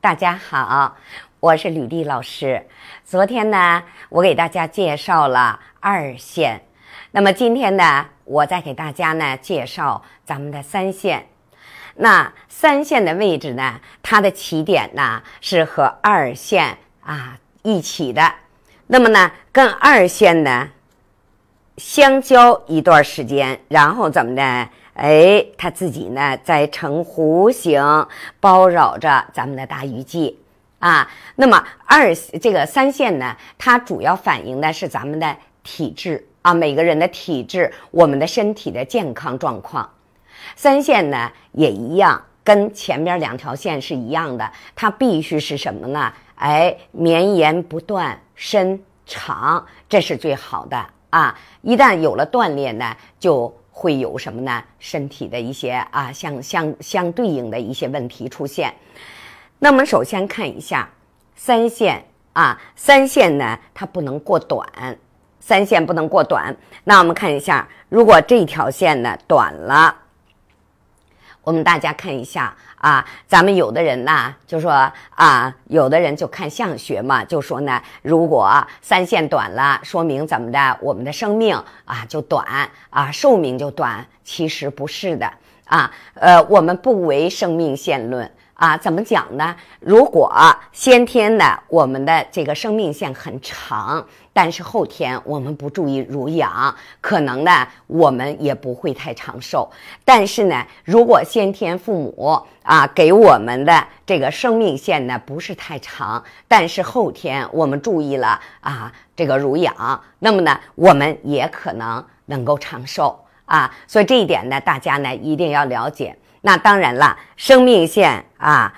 大家好，我是吕丽老师。昨天呢，我给大家介绍了二线，那么今天呢，我再给大家呢介绍咱们的三线。那三线的位置呢，它的起点呢是和二线啊一起的，那么呢，跟二线呢相交一段时间，然后怎么的？哎，它自己呢在呈弧形包绕着咱们的大鱼际啊。那么二这个三线呢，它主要反映的是咱们的体质啊，每个人的体质，我们的身体的健康状况。三线呢也一样，跟前边两条线是一样的，它必须是什么呢？哎，绵延不断，伸长，这是最好的啊。一旦有了断裂呢，就。会有什么呢？身体的一些啊，相相相对应的一些问题出现。那么首先看一下三线啊，三线呢它不能过短，三线不能过短。那我们看一下，如果这条线呢短了。我们大家看一下啊，咱们有的人呢就说啊，有的人就看相学嘛，就说呢，如果三线短了，说明怎么的，我们的生命啊就短啊，寿命就短。其实不是的啊，呃，我们不为生命线论。啊，怎么讲呢？如果先天的我们的这个生命线很长，但是后天我们不注意濡养，可能呢我们也不会太长寿。但是呢，如果先天父母啊给我们的这个生命线呢不是太长，但是后天我们注意了啊这个濡养，那么呢我们也可能能够长寿啊。所以这一点呢，大家呢一定要了解。那当然了，生命线啊，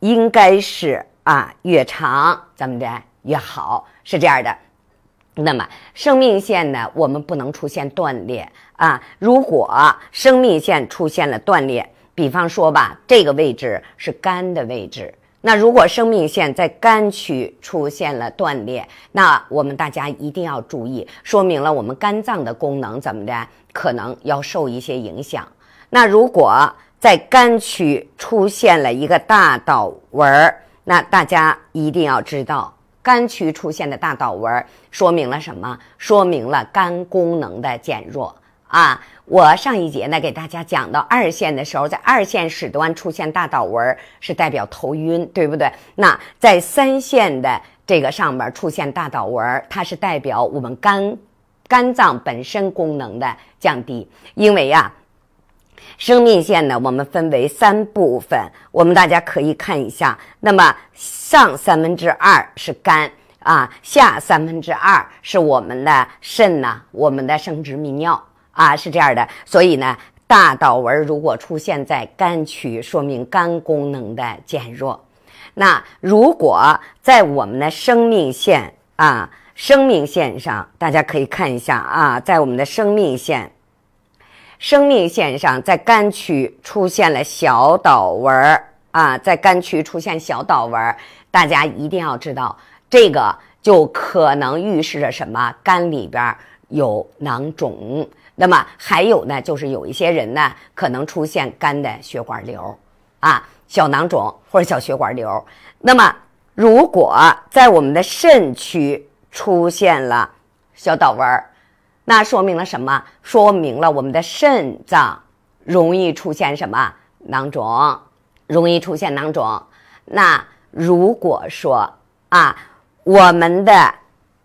应该是啊越长，怎么的越好，是这样的。那么生命线呢，我们不能出现断裂啊。如果生命线出现了断裂，比方说吧，这个位置是肝的位置，那如果生命线在肝区出现了断裂，那我们大家一定要注意，说明了我们肝脏的功能怎么的，可能要受一些影响。那如果在肝区出现了一个大倒纹儿，那大家一定要知道，肝区出现的大倒纹儿说明了什么？说明了肝功能的减弱啊！我上一节呢给大家讲到二线的时候，在二线始端出现大倒纹儿是代表头晕，对不对？那在三线的这个上面出现大倒纹儿，它是代表我们肝肝脏本身功能的降低，因为呀。生命线呢，我们分为三部分，我们大家可以看一下。那么上三分之二是肝啊，下三分之二是我们的肾呐，我们的生殖泌尿啊，是这样的。所以呢，大导纹如果出现在肝区，说明肝功能的减弱。那如果在我们的生命线啊，生命线上，大家可以看一下啊，在我们的生命线。生命线上，在肝区出现了小倒纹儿啊，在肝区出现小倒纹儿，大家一定要知道，这个就可能预示着什么？肝里边有囊肿。那么还有呢，就是有一些人呢，可能出现肝的血管瘤啊，小囊肿或者小血管瘤。那么如果在我们的肾区出现了小倒纹儿，那说明了什么？说明了我们的肾脏容易出现什么囊肿，容易出现囊肿。那如果说啊，我们的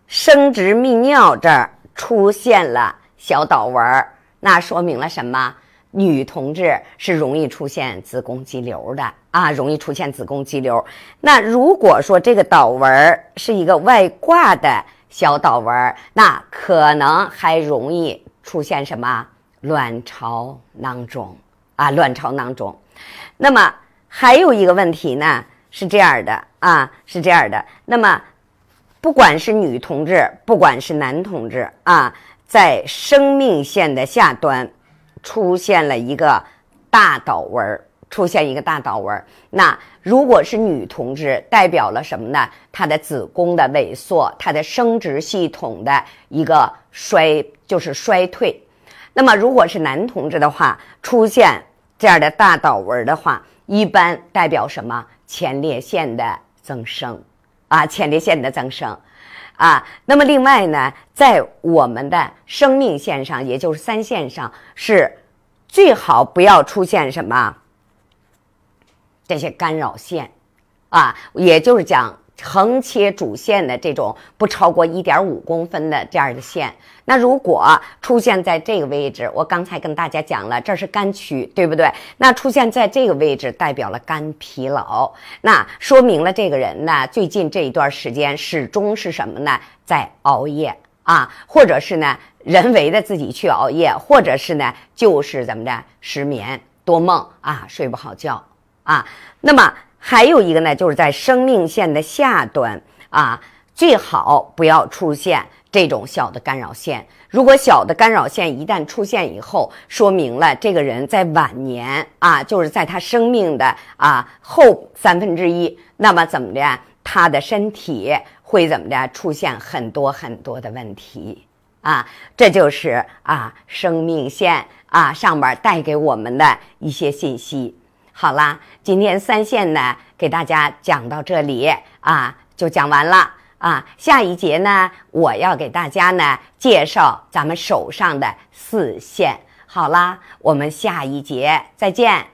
生殖泌尿这儿出现了小岛纹儿，那说明了什么？女同志是容易出现子宫肌瘤的啊，容易出现子宫肌瘤。那如果说这个岛纹儿是一个外挂的。小倒纹儿，那可能还容易出现什么卵巢囊肿啊？卵巢囊肿。那么还有一个问题呢，是这样的啊，是这样的。那么不管是女同志，不管是男同志啊，在生命线的下端出现了一个大岛纹儿。出现一个大倒纹，那如果是女同志，代表了什么呢？她的子宫的萎缩，她的生殖系统的一个衰，就是衰退。那么如果是男同志的话，出现这样的大倒纹的话，一般代表什么？前列腺的增生，啊，前列腺的增生，啊，那么另外呢，在我们的生命线上，也就是三线上，是最好不要出现什么这些干扰线，啊，也就是讲。横切主线的这种不超过一点五公分的这样的线，那如果出现在这个位置，我刚才跟大家讲了，这是肝区，对不对？那出现在这个位置，代表了肝疲劳，那说明了这个人呢，最近这一段时间始终是什么呢？在熬夜啊，或者是呢，人为的自己去熬夜，或者是呢，就是怎么着，失眠多梦啊，睡不好觉啊，那么。还有一个呢，就是在生命线的下端啊，最好不要出现这种小的干扰线。如果小的干扰线一旦出现以后，说明了这个人在晚年啊，就是在他生命的啊后三分之一，那么怎么的，他的身体会怎么的出现很多很多的问题啊？这就是啊生命线啊上面带给我们的一些信息。好啦，今天三线呢，给大家讲到这里啊，就讲完了啊。下一节呢，我要给大家呢介绍咱们手上的四线。好啦，我们下一节再见。